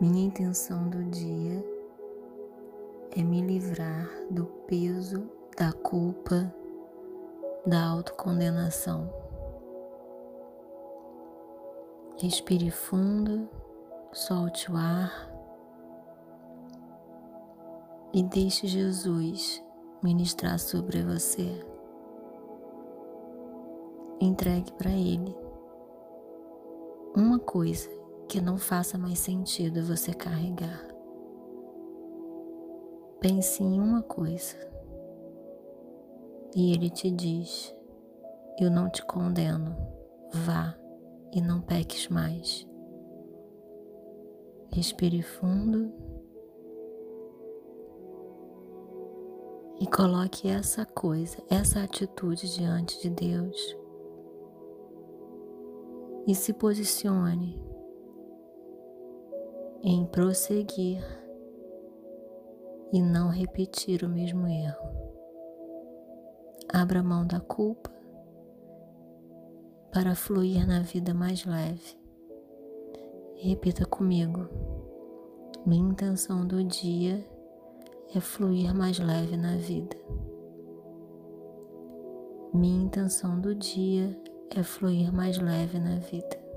Minha intenção do dia é me livrar do peso da culpa, da autocondenação. Respire fundo, solte o ar e deixe Jesus ministrar sobre você. Entregue para Ele uma coisa que não faça mais sentido você carregar. Pense em uma coisa. E Ele te diz: Eu não te condeno, vá e não peques mais. Respire fundo. E coloque essa coisa, essa atitude diante de Deus. E se posicione em prosseguir e não repetir o mesmo erro. Abra mão da culpa para fluir na vida mais leve. Repita comigo. Minha intenção do dia é fluir mais leve na vida. Minha intenção do dia é fluir mais leve na vida.